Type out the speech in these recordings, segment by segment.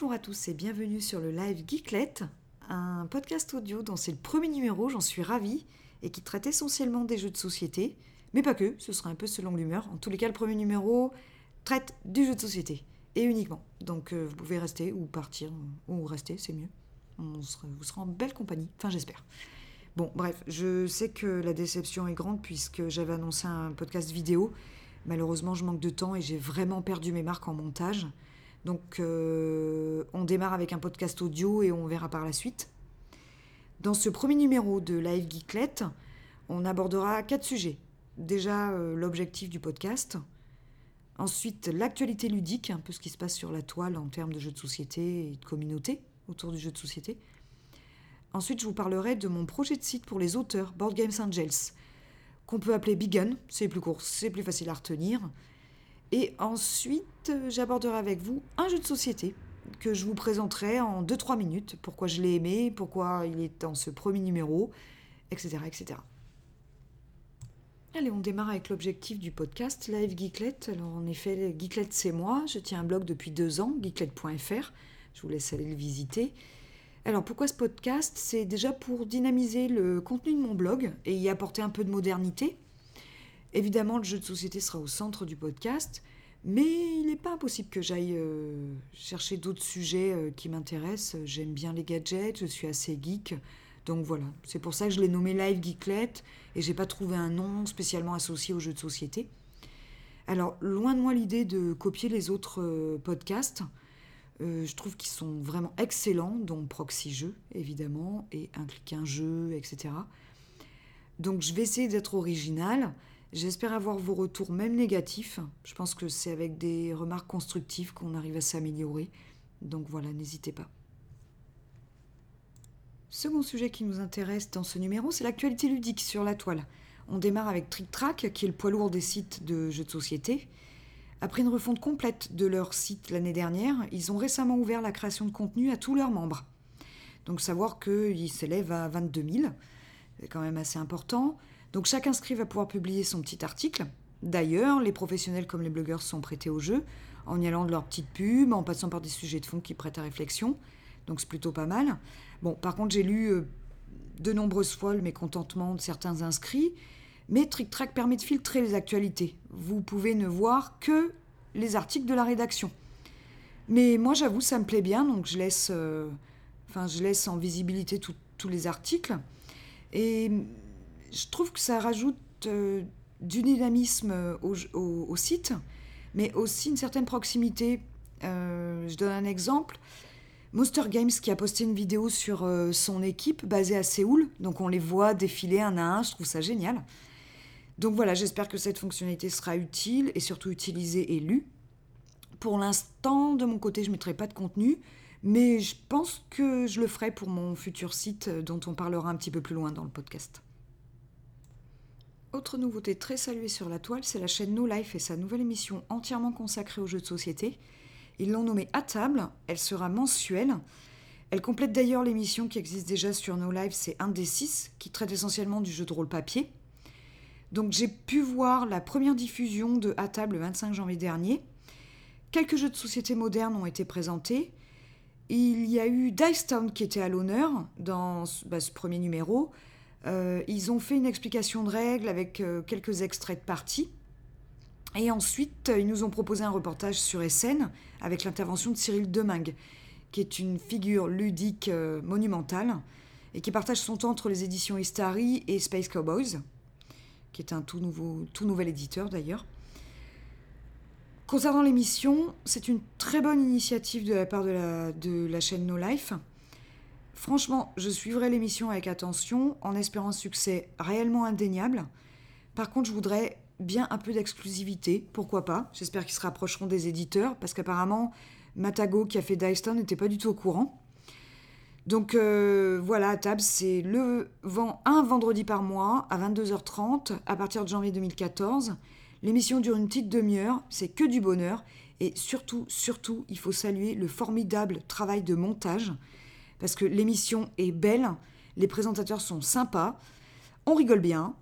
Bonjour à tous et bienvenue sur le live Geeklet, un podcast audio dont c'est le premier numéro, j'en suis ravie, et qui traite essentiellement des jeux de société, mais pas que, ce sera un peu selon l'humeur. En tous les cas, le premier numéro traite du jeu de société, et uniquement. Donc euh, vous pouvez rester ou partir, ou rester, c'est mieux. On vous serez en belle compagnie, enfin j'espère. Bon, bref, je sais que la déception est grande puisque j'avais annoncé un podcast vidéo. Malheureusement, je manque de temps et j'ai vraiment perdu mes marques en montage. Donc, euh, on démarre avec un podcast audio et on verra par la suite. Dans ce premier numéro de Live Geeklet, on abordera quatre sujets. Déjà, euh, l'objectif du podcast. Ensuite, l'actualité ludique, un peu ce qui se passe sur la toile en termes de jeux de société et de communauté autour du jeu de société. Ensuite, je vous parlerai de mon projet de site pour les auteurs, Board Games Angels, qu'on peut appeler Bigun, c'est plus court, c'est plus facile à retenir. Et ensuite, j'aborderai avec vous un jeu de société que je vous présenterai en 2-3 minutes. Pourquoi je l'ai aimé, pourquoi il est dans ce premier numéro, etc. etc. Allez, on démarre avec l'objectif du podcast Live Geeklet. Alors en effet, Geeklet c'est moi, je tiens un blog depuis deux ans, geeklet.fr. Je vous laisse aller le visiter. Alors pourquoi ce podcast? C'est déjà pour dynamiser le contenu de mon blog et y apporter un peu de modernité. Évidemment, le jeu de société sera au centre du podcast, mais il n'est pas impossible que j'aille euh, chercher d'autres sujets euh, qui m'intéressent. J'aime bien les gadgets, je suis assez geek. Donc voilà, c'est pour ça que je l'ai nommé Live Geeklet et j'ai pas trouvé un nom spécialement associé au jeu de société. Alors, loin de moi l'idée de copier les autres euh, podcasts. je trouve qu'ils sont vraiment excellents, dont Proxy Jeux, évidemment, et Un clic un jeu, etc. Donc je vais essayer d'être original J'espère avoir vos retours, même négatifs. Je pense que c'est avec des remarques constructives qu'on arrive à s'améliorer. Donc voilà, n'hésitez pas. Second sujet qui nous intéresse dans ce numéro, c'est l'actualité ludique sur la toile. On démarre avec Trick Track, qui est le poids lourd des sites de jeux de société. Après une refonte complète de leur site l'année dernière, ils ont récemment ouvert la création de contenu à tous leurs membres. Donc savoir qu'ils s'élèvent à 22 000, c'est quand même assez important. Donc chaque inscrit va pouvoir publier son petit article. D'ailleurs, les professionnels comme les blogueurs sont prêtés au jeu, en y allant de leur petite pub, en passant par des sujets de fond qui prêtent à réflexion. Donc c'est plutôt pas mal. Bon, par contre, j'ai lu euh, de nombreuses fois le mécontentement de certains inscrits, mais TrickTrack permet de filtrer les actualités. Vous pouvez ne voir que les articles de la rédaction. Mais moi, j'avoue, ça me plaît bien, donc je laisse, euh, enfin, je laisse en visibilité tous les articles. Et je trouve que ça rajoute euh, du dynamisme au, site, mais aussi une certaine proximité. Euh, je donne un exemple. Monster Games qui a posté une vidéo sur euh, son équipe basée à Séoul, donc on les voit défiler un à un, je trouve ça génial. Donc voilà, j'espère que cette fonctionnalité sera utile et surtout utilisée et lue. Pour l'instant, de mon côté, je ne mettrai pas de contenu, mais je pense que je le ferai pour mon futur site dont on parlera un petit peu plus loin dans le podcast. Autre nouveauté très saluée sur la toile, c'est la chaîne No Life et sa nouvelle émission entièrement consacrée aux jeux de société. Ils l'ont nommée À table, elle sera mensuelle. Elle complète d'ailleurs l'émission qui existe déjà sur No Life, c'est un des six, qui traite essentiellement du jeu de rôle papier. Donc j'ai pu voir la première diffusion de À table le 25 janvier dernier. Quelques jeux de société modernes ont été présentés. Il y a eu Dice Town qui était à l'honneur dans bah, ce premier numéro. Euh, ils ont fait une explication de règles avec euh, quelques extraits de parties. Et ensuite, ils nous ont proposé un reportage sur SN avec l'intervention de Cyril Demingue, qui est une figure ludique euh, monumentale et qui partage son temps entre les éditions Istari et Space Cowboys, qui est un tout, nouveau, nouvel éditeur d'ailleurs. Concernant l'émission, c'est une très bonne initiative de la part de la chaîne No Life. Franchement, je suivrai l'émission avec attention, en espérant un succès réellement indéniable. Par contre, je voudrais bien un peu d'exclusivité, pourquoi pas. J'espère qu'ils se rapprocheront des éditeurs, parce qu'apparemment, Matago, qui a fait Dyston, n'était pas du tout au courant. Donc euh, voilà, à table, c'est le vent un vendredi par mois à 22h30 à partir de janvier 2014. L'émission dure une petite demi-heure, c'est que du bonheur. Et surtout, surtout, il faut saluer le formidable travail de montage parce que l'émission est belle, les présentateurs sont sympas, on rigole bien,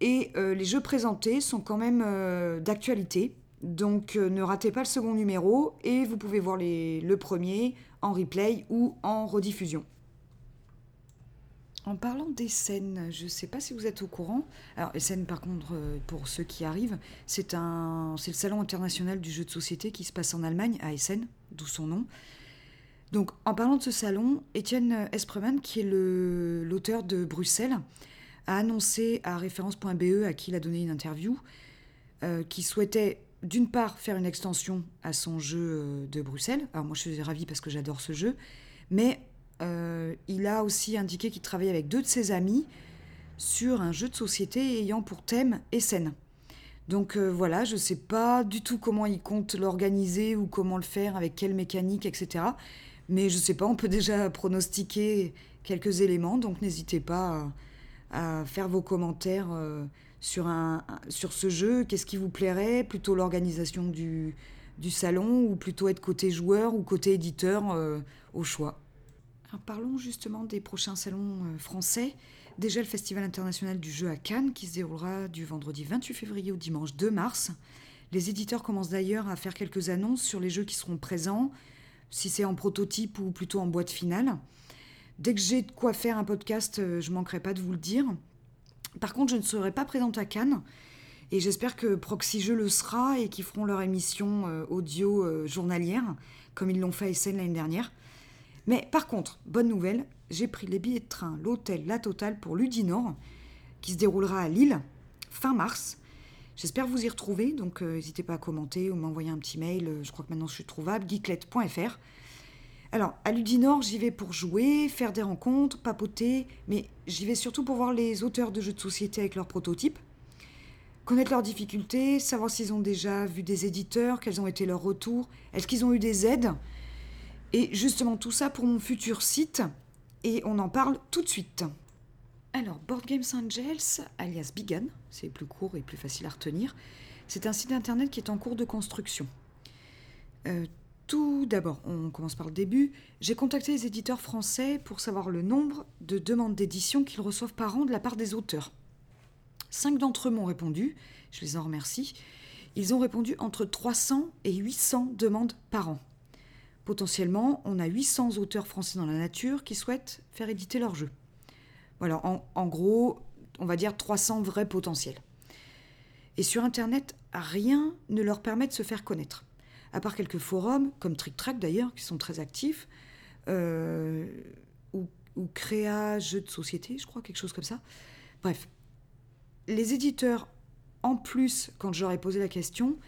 et euh, les jeux présentés sont quand même euh, d'actualité. Donc euh, ne ratez pas le second numéro et vous pouvez voir le premier en replay ou en rediffusion. En parlant des scènes, je ne sais pas si vous êtes au courant. Alors, les scènes, par contre, pour ceux qui arrivent, c'est le salon international du jeu de société qui se passe en Allemagne, à Essen, d'où son nom. Donc, en parlant de ce salon, Étienne Espreman, qui est l'auteur de Bruxelles, a annoncé à référence.be, à qui il a donné une interview, euh, qu'il souhaitait d'une part faire une extension à son jeu euh, de Bruxelles. Alors, moi, je suis ravie parce que j'adore ce jeu, mais euh, il a aussi indiqué qu'il travaillait avec deux de ses amis sur un jeu de société ayant pour thème Essen. Donc euh, voilà, je ne sais pas du tout comment il compte l'organiser ou comment le faire, avec quelle mécanique, etc. Mais je ne sais pas, on peut déjà pronostiquer quelques éléments, donc n'hésitez pas à, faire vos commentaires euh, sur, un, sur ce jeu. Qu'est-ce qui vous plairait? Plutôt l'organisation du, du, salon ou plutôt être côté joueur ou côté éditeur au choix? Parlons justement des prochains salons euh, français. Déjà le Festival international du jeu à Cannes qui se déroulera du vendredi 28 février au dimanche 2 mars. Les éditeurs commencent d'ailleurs à faire quelques annonces sur les jeux qui seront présents, si c'est en prototype ou plutôt en boîte finale. Dès que j'ai de quoi faire un podcast, euh, je manquerai pas de vous le dire. Par contre, je ne serai pas présente à Cannes et j'espère que Proxy Jeux le sera et qu'ils feront leur émission euh, audio journalière comme ils l'ont fait à Essen l'année dernière. Mais par contre, bonne nouvelle, j'ai pris les billets de train, l'hôtel, la totale pour Ludinor, qui se déroulera à Lille, fin mars. J'espère vous y retrouver, donc euh, n'hésitez pas à commenter ou m'envoyer un petit mail. Euh, je crois que maintenant je suis trouvable, geeklet.fr. Alors, à Ludinor, j'y vais pour jouer, faire des rencontres, papoter, mais j'y vais surtout pour voir les auteurs de jeux de société avec leurs prototypes, connaître leurs difficultés, savoir s'ils ont déjà vu des éditeurs, quels ont été leurs retours, est-ce qu'ils ont eu des aides et justement tout ça pour mon futur site, et on en parle tout de suite. Alors, Board Games Angels, alias Bigan, c'est plus court et plus facile à retenir, c'est un site internet qui est en cours de construction. Euh, tout d'abord, on commence par le début. J'ai contacté les éditeurs français pour savoir le nombre de demandes d'édition qu'ils reçoivent par an de la part des auteurs. Cinq d'entre eux m'ont répondu, je les en remercie. Ils ont répondu entre 300 et 800 demandes par an. Potentiellement, on a 800 auteurs français dans la nature qui souhaitent faire éditer leur jeu. Voilà, en, gros, on va dire 300 vrais potentiels. Et sur Internet, rien ne leur permet de se faire connaître. À part quelques forums, comme TrickTrack d'ailleurs, qui sont très actifs, euh, ou, ou Créa Jeux de Société, je crois, quelque chose comme ça. Bref, les éditeurs, en plus, quand ai posé la question,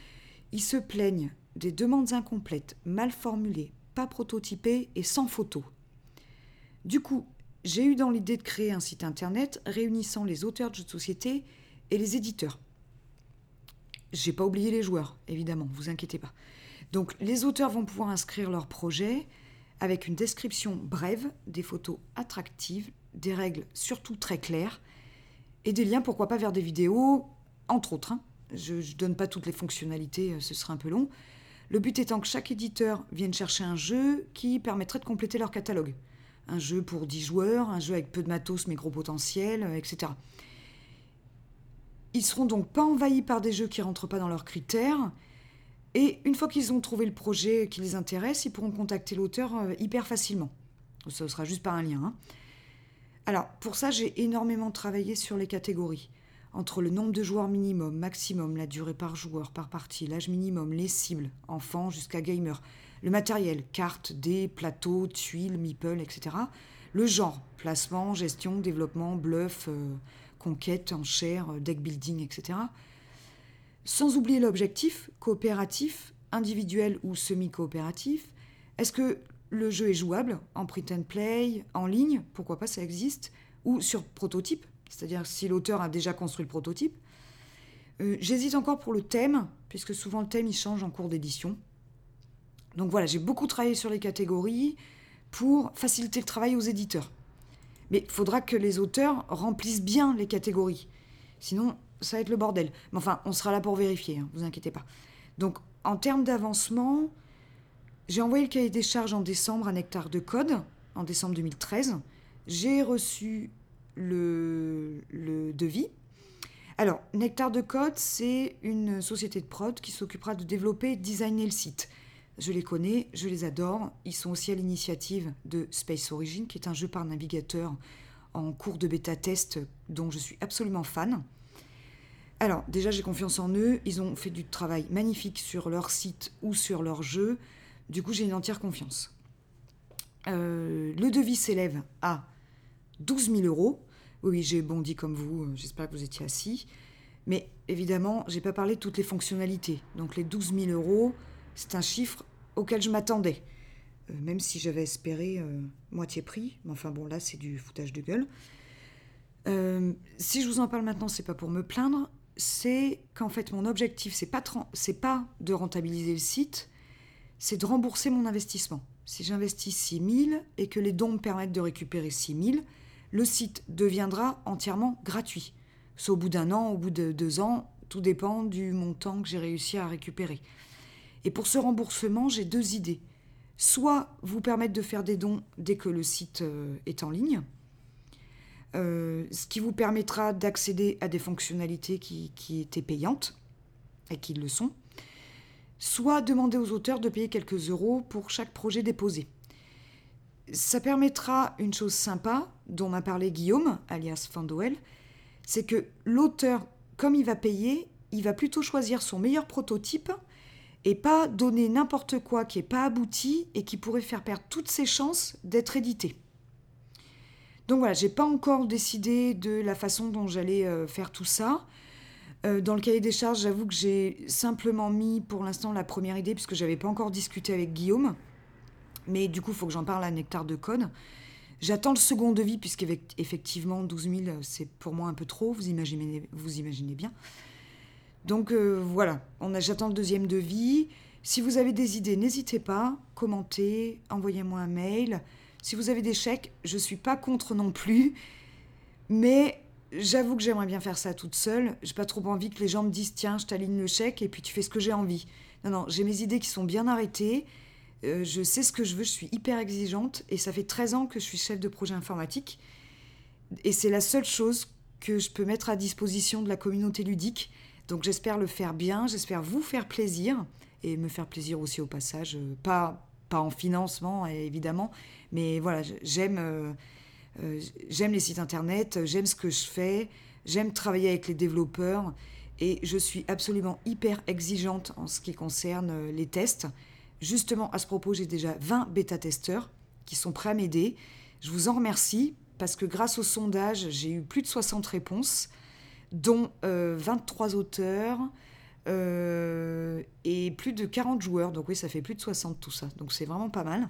ils se plaignent des demandes incomplètes, mal formulées, pas prototypées et sans photo. Du coup, j'ai eu dans l'idée de créer un site internet réunissant les auteurs de jeux de société et les éditeurs. J'ai pas oublié les joueurs, évidemment, vous inquiétez pas. Donc les auteurs vont pouvoir inscrire leur projet avec une description brève, des photos attractives, des règles surtout très claires et des liens, pourquoi pas vers des vidéos, entre autres. Hein. Je ne donne pas toutes les fonctionnalités, euh, ce serait un peu long. Le but étant que chaque éditeur vienne chercher un jeu qui permettrait de compléter leur catalogue. Un jeu pour 10 joueurs, un jeu avec peu de matos mais gros potentiel, euh, etc. Ils seront donc pas envahis par des jeux qui rentrent pas dans leurs critères. Et une fois qu'ils ont trouvé le projet qui les intéresse, ils pourront contacter l'auteur euh, hyper facilement. Ce sera juste par un lien. Hein. Alors, pour ça, j'ai énormément travaillé sur les catégories entre le nombre de joueurs minimum, maximum, la durée par joueur, par partie, l'âge minimum, les cibles, enfants jusqu'à gamer, le matériel, cartes, dés, plateaux, tuiles, meeple, etc. Le genre, placement, gestion, développement, bluff, euh, conquête, enchère, euh, deck building, etc. Sans oublier l'objectif, coopératif, individuel ou semi-coopératif. Est-ce que le jeu est jouable en print and play, en ligne, pourquoi pas ça existe, ou sur prototype, c'est-à-dire si l'auteur a déjà construit le prototype? Euh, j'hésite encore pour le thème, puisque souvent le thème il change en cours d'édition. Donc voilà, j'ai beaucoup travaillé sur les catégories pour faciliter le travail aux éditeurs. Mais il faudra que les auteurs remplissent bien les catégories. Sinon, ça va être le bordel. Mais enfin, on sera là pour vérifier, hein, vous inquiétez pas. Donc, en termes d'avancement, j'ai envoyé le cahier des charges en décembre à Nectar de Code, en décembre 2013. J'ai reçu le, devis. Alors, Nectar de Code, c'est une société de prod qui s'occupera de développer et designer le site. Je les connais, je les adore. Ils sont aussi à l'initiative de Space Origin, qui est un jeu par navigateur en cours de bêta test dont je suis absolument fan. Alors, déjà, j'ai confiance en eux. Ils ont fait du travail magnifique sur leur site ou sur leur jeu. Du coup, j'ai une entière confiance. Euh, le devis s'élève à 12 000 euros. Oui, j'ai bondi comme vous. J'espère que vous étiez assis. Mais évidemment, j'ai pas parlé de toutes les fonctionnalités. Donc, les 12 000 euros, c'est un chiffre auquel je m'attendais. Euh, même si j'avais espéré euh, moitié prix. Mais enfin, bon, là, c'est du foutage de gueule. si je vous en parle maintenant, c'est pas pour me plaindre, c'est qu'en fait mon objectif, c'est pas, pas de rentabiliser le site, c'est de rembourser mon investissement. Si j'investis 6 000 et que les dons me permettent de récupérer 6 000, le site deviendra entièrement gratuit. C'est au bout d'un an, au bout de deux ans, tout dépend du montant que j'ai réussi à récupérer. Et pour ce remboursement, j'ai deux idées. Soit vous permettre de faire des dons dès que le site euh, est en ligne, euh, ce qui vous permettra d'accéder à des fonctionnalités qui, étaient payantes et qui le sont, soit demander aux auteurs de payer quelques euros pour chaque projet déposé. Ça permettra une chose sympa dont m'a parlé Guillaume, alias Fandoel, c'est que l'auteur, comme il va payer, il va plutôt choisir son meilleur prototype et pas donner n'importe quoi qui n'est pas abouti et qui pourrait faire perdre toutes ses chances d'être édité. Donc voilà, j'ai pas encore décidé de la façon dont j'allais euh, faire tout ça. Euh, dans le cahier des charges, j'avoue que j'ai simplement mis pour l'instant la première idée, puisque j'avais pas encore discuté avec Guillaume. Mais du coup, il faut que j'en parle à Nectar de Code. J'attends le second devis, puisqu'effectivement, 12 000, c'est pour moi un peu trop, vous imaginez, vous imaginez bien. Donc euh, voilà, j'attends le deuxième devis. Si vous avez des idées, n'hésitez pas, commentez, envoyez-moi un mail. Si vous avez des chèques, je ne suis pas contre non plus. Mais j'avoue que j'aimerais bien faire ça toute seule. J'ai pas trop envie que les gens me disent tiens, je t'aligne le chèque et puis tu fais ce que j'ai envie. Non, non, j'ai mes idées qui sont bien arrêtées. Euh, je sais ce que je veux, je suis hyper exigeante et ça fait 13 ans que je suis chef de projet informatique. Et c'est la seule chose que je peux mettre à disposition de la communauté ludique. Donc j'espère le faire bien, j'espère vous faire plaisir et me faire plaisir aussi au passage. Euh, pas, pas en financement, évidemment, mais voilà, j'aime euh, euh, j'aime les sites internet, j'aime ce que je fais, j'aime travailler avec les développeurs et je suis absolument hyper exigeante en ce qui concerne les tests. Justement, à ce propos, j'ai déjà 20 bêta-testeurs qui sont prêts à m'aider. Je vous en remercie parce que grâce au sondage, j'ai eu plus de 60 réponses, dont 23 auteurs, et plus de 40 joueurs. Donc oui, ça fait plus de 60 tout ça. Donc c'est vraiment pas mal.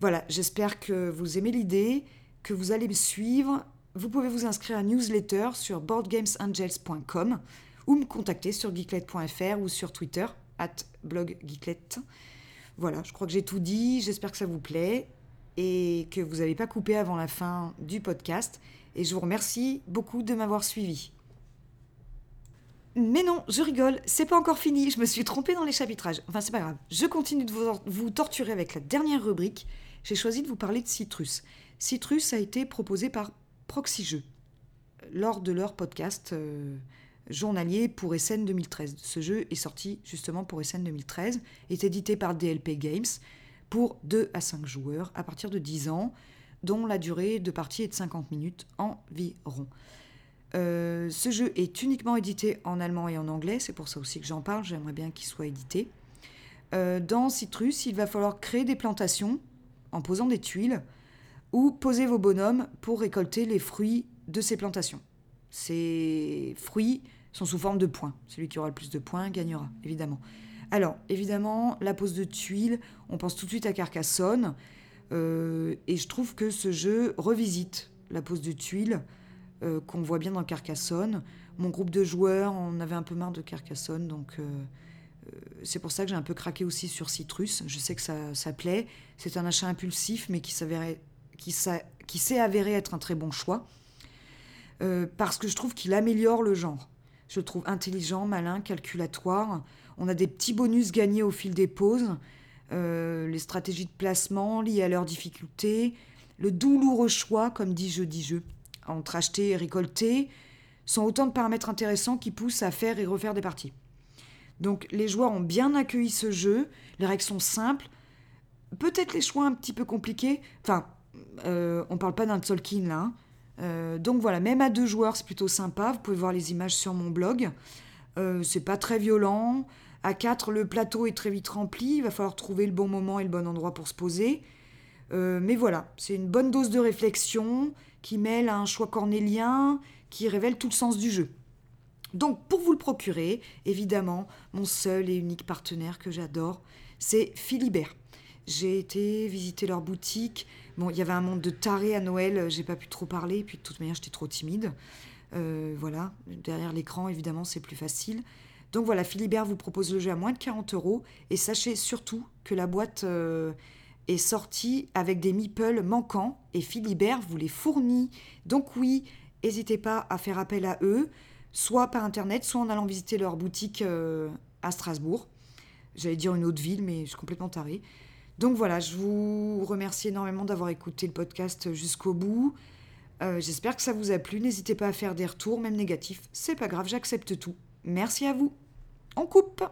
Voilà, j'espère que vous aimez l'idée, que vous allez me suivre. Vous pouvez vous inscrire à newsletter sur boardgamesangels.com ou me contacter sur geeklet.fr ou sur Twitter, at bloggeeklet. Voilà, je crois que j'ai tout dit. J'espère que ça vous plaît et que vous n'avez pas coupé avant la fin du podcast. Et je vous remercie beaucoup de m'avoir suivi. Mais non, je rigole, c'est pas encore fini, je me suis trompée dans les chapitrages. Enfin, c'est pas grave. Je continue de vous, torturer avec la dernière rubrique. J'ai choisi de vous parler de Citrus. Citrus a été proposé par Proxy lors de leur podcast euh, journalier pour SN 2013. Ce jeu est sorti justement pour SN 2013, est édité par DLP Games pour 2 à 5 joueurs à partir de 10 ans, dont la durée de partie est de 50 minutes environ. Euh, ce jeu est uniquement édité en allemand et en anglais, c'est pour ça aussi que j'en parle, j'aimerais bien qu'il soit édité. Euh, dans Citrus, il va falloir créer des plantations en posant des tuiles ou poser vos bonhommes pour récolter les fruits de ces plantations. Ces fruits sont sous forme de points. Celui qui aura le plus de points gagnera, évidemment. Alors, évidemment, la pose de tuiles, on pense tout de suite à Carcassonne. Euh, et je trouve que ce jeu revisite la pose de tuiles euh, qu'on voit bien dans Carcassonne. Mon groupe de joueurs, on avait un peu marre de Carcassonne, donc euh, euh, c'est pour ça que j'ai un peu craqué aussi sur Citrus. Je sais que ça, ça plaît. C'est un achat impulsif, mais qui s'est avéré être un très bon choix. parce que je trouve qu'il améliore le genre. Je le trouve intelligent, malin, calculatoire. On a des petits bonus gagnés au fil des pauses. les stratégies de placement liées à leurs difficultés. Le douloureux choix, comme dit Jeu dit Jeu entre acheter et récolter, sont autant de paramètres intéressants qui poussent à faire et refaire des parties. Donc les joueurs ont bien accueilli ce jeu, les règles sont simples, peut-être les choix un petit peu compliqués, enfin, euh, on parle pas d'un Tolkien là, hein. euh, donc voilà, même à deux joueurs c'est plutôt sympa, vous pouvez voir les images sur mon blog, euh, c'est pas très violent, à quatre le plateau est très vite rempli, il va falloir trouver le bon moment et le bon endroit pour se poser, mais voilà, c'est une bonne dose de réflexion qui mêle un choix cornélien qui révèle tout le sens du jeu. Donc, pour vous le procurer, évidemment, mon seul et unique partenaire que j'adore, c'est Philibert. J'ai été visiter leur boutique. Bon, il y avait un monde de tarés à Noël, j'ai pas pu trop parler, puis de toute manière, j'étais trop timide. Euh, voilà, derrière l'écran, évidemment, c'est plus facile. Donc voilà, Philibert vous propose le jeu à moins de 40 euros. Et sachez surtout que la boîte euh, est sortie avec des meeples manquants et Philibert vous les fournit. Donc oui, n'hésitez pas à faire appel à eux soit par internet, soit en allant visiter leur boutique euh, à Strasbourg. J'allais dire une autre ville, mais je suis complètement tarée. Donc voilà, je vous remercie énormément d'avoir écouté le podcast jusqu'au bout. Euh, j'espère que ça vous a plu. N'hésitez pas à faire des retours, même négatifs. C'est pas grave, j'accepte tout. Merci à vous. On coupe